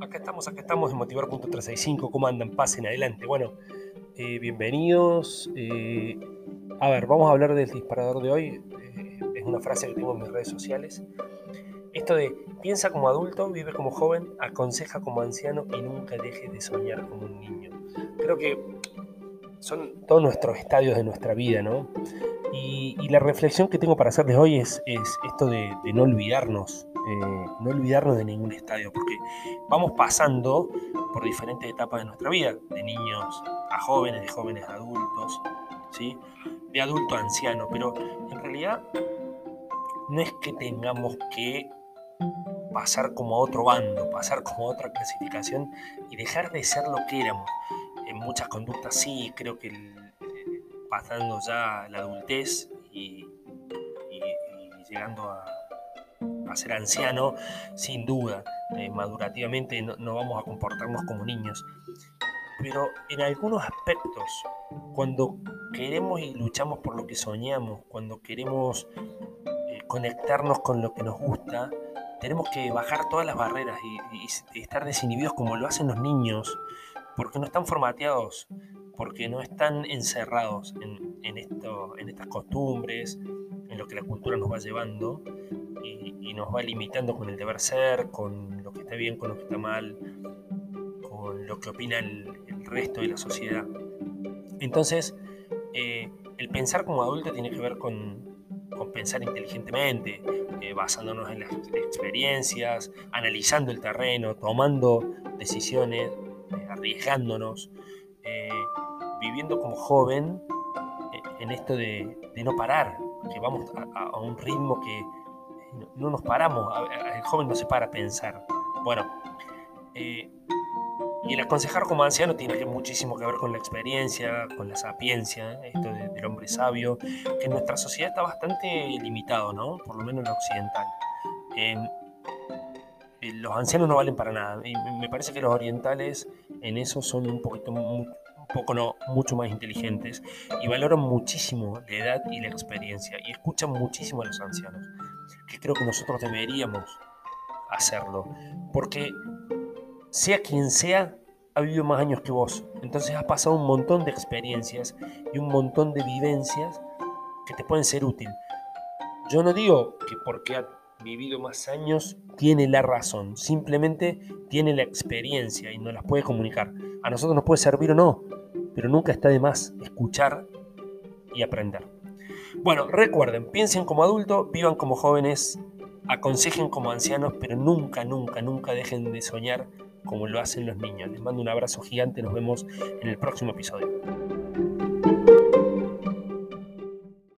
Acá estamos, acá estamos en Motivar.365. ¿Cómo andan? Pasen adelante. Bueno, eh, bienvenidos. Eh, a ver, vamos a hablar del disparador de hoy. Eh, es una frase que tengo en mis redes sociales. Esto de piensa como adulto, vive como joven, aconseja como anciano y nunca dejes de soñar como un niño. Creo que son todos nuestros estadios de nuestra vida, ¿no? Y, la reflexión que tengo para hacerles hoy es, esto de, no olvidarnos, eh, no olvidarnos de ningún estadio, porque vamos pasando por diferentes etapas de nuestra vida, de niños a jóvenes, de jóvenes a adultos, ¿sí? de adulto a anciano, pero en realidad no es que tengamos que pasar como a otro bando, pasar como a otra clasificación y dejar de ser lo que éramos. En muchas conductas sí, creo que pasando ya la adultez y, llegando a, ser anciano, sin duda, eh, madurativamente no, no vamos a comportarnos como niños. Pero en algunos aspectos, cuando queremos y luchamos por lo que soñamos, cuando queremos eh, conectarnos con lo que nos gusta, tenemos que bajar todas las barreras y, estar desinhibidos como lo hacen los niños, porque no están formateados, porque no están encerrados en, esto, en estas costumbres, en lo que la cultura nos va llevando y, nos va limitando con el deber ser, con lo que está bien, con lo que está mal, con lo que opina el, resto de la sociedad. Entonces, eh, el pensar como adulto tiene que ver con, pensar inteligentemente, eh, basándonos en las experiencias, analizando el terreno, tomando decisiones, eh, arriesgándonos, viviendo como joven en esto de, no parar, que vamos a, un ritmo que no, nos paramos, el joven no se para a pensar. Bueno, y el aconsejar como anciano tiene muchísimo que ver con la experiencia, con la sapiencia, esto del hombre sabio, que en nuestra sociedad está bastante limitado, ¿no? Por lo menos en lo occidental. los ancianos no valen para nada. Y me parece que los orientales en eso son un poquito, poco no, mucho más inteligentes y valoran muchísimo la edad y la experiencia y escuchan muchísimo a los ancianos, que creo que nosotros deberíamos hacerlo, porque sea quien sea, ha vivido más años que vos. Entonces has pasado un montón de experiencias y un montón de vivencias que te pueden ser útil. Yo no digo que porque ha vivido más años tiene la razón, simplemente tiene la experiencia y nos las puede comunicar. A nosotros nos puede servir o no, pero nunca está de más escuchar y aprender. Bueno, recuerden, piensen como adultos, vivan como jóvenes, aconsejen como ancianos, pero nunca, nunca, nunca dejen de soñar como lo hacen los niños. Les mando un abrazo gigante, nos vemos en el próximo episodio.